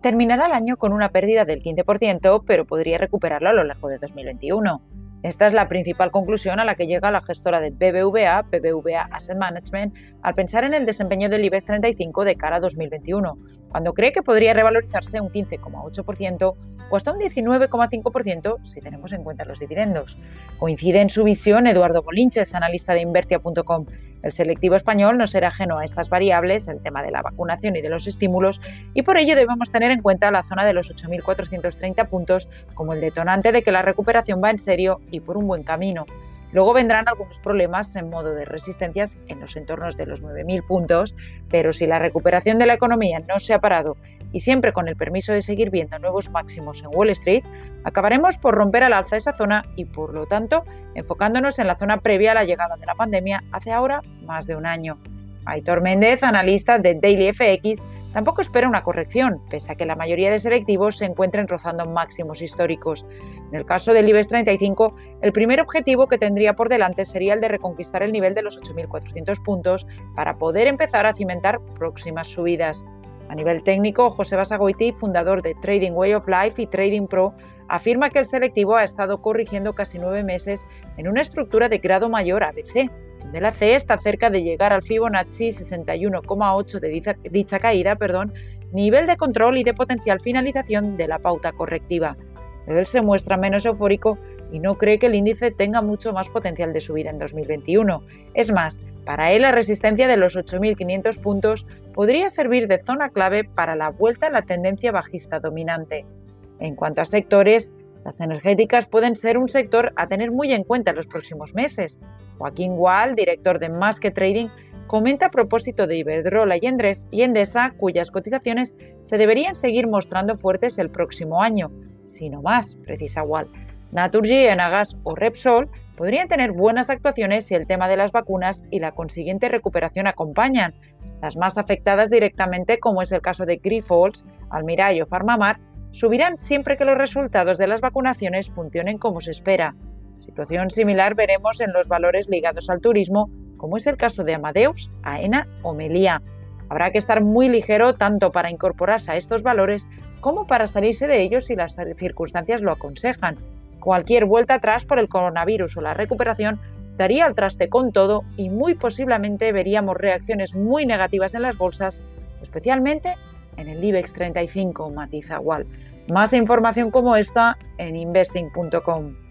terminará el año con una pérdida del 15%, pero podría recuperarlo a lo largo de 2021. Esta es la principal conclusión a la que llega la gestora de BBVA, BBVA Asset Management, al pensar en el desempeño del IBEX 35 de cara a 2021, cuando cree que podría revalorizarse un 15,8% o hasta un 19,5% si tenemos en cuenta los dividendos. Coincide en su visión Eduardo Bolinches, analista de Invertia.com. El selectivo español no será ajeno a estas variables, el tema de la vacunación y de los estímulos, y por ello debemos tener en cuenta la zona de los 8.430 puntos como el detonante de que la recuperación va en serio y por un buen camino. Luego vendrán algunos problemas en modo de resistencias en los entornos de los 9.000 puntos, pero si la recuperación de la economía no se ha parado y siempre con el permiso de seguir viendo nuevos máximos en Wall Street, acabaremos por romper al alza esa zona y por lo tanto enfocándonos en la zona previa a la llegada de la pandemia hace ahora más de un año. Aitor Méndez, analista de Daily FX, tampoco espera una corrección, pese a que la mayoría de selectivos se encuentren rozando máximos históricos. En el caso del IBEX 35, el primer objetivo que tendría por delante sería el de reconquistar el nivel de los 8.400 puntos para poder empezar a cimentar próximas subidas. A nivel técnico, José Basagoiti, fundador de Trading Way of Life y Trading Pro, afirma que el selectivo ha estado corrigiendo casi nueve meses en una estructura de grado mayor ABC, donde la C está cerca de llegar al Fibonacci 61,8 de dicha, caída, perdón, nivel de control y de potencial finalización de la pauta correctiva. Él se muestra menos eufórico y no cree que el índice tenga mucho más potencial de subida en 2021. Es más, para él la resistencia de los 8.500 puntos podría servir de zona clave para la vuelta a la tendencia bajista dominante. En cuanto a sectores, las energéticas pueden ser un sector a tener muy en cuenta en los próximos meses. Joaquín Wall, director de Más que Trading, comenta a propósito de Iberdrola y Endesa, cuyas cotizaciones se deberían seguir mostrando fuertes el próximo año, si no más, precisa Wall. Naturgy, Enagas o Repsol podrían tener buenas actuaciones si el tema de las vacunas y la consiguiente recuperación acompañan. Las más afectadas directamente, como es el caso de Grifols, Almiray o Farmamar, subirán siempre que los resultados de las vacunaciones funcionen como se espera. Situación similar veremos en los valores ligados al turismo, como es el caso de Amadeus, AENA o Melia. Habrá que estar muy ligero tanto para incorporarse a estos valores como para salirse de ellos si las circunstancias lo aconsejan, Cualquier vuelta atrás por el coronavirus o la recuperación daría al traste con todo y muy posiblemente veríamos reacciones muy negativas en las bolsas, especialmente en el IBEX 35, matiza Wall. Más información como esta en investing.com.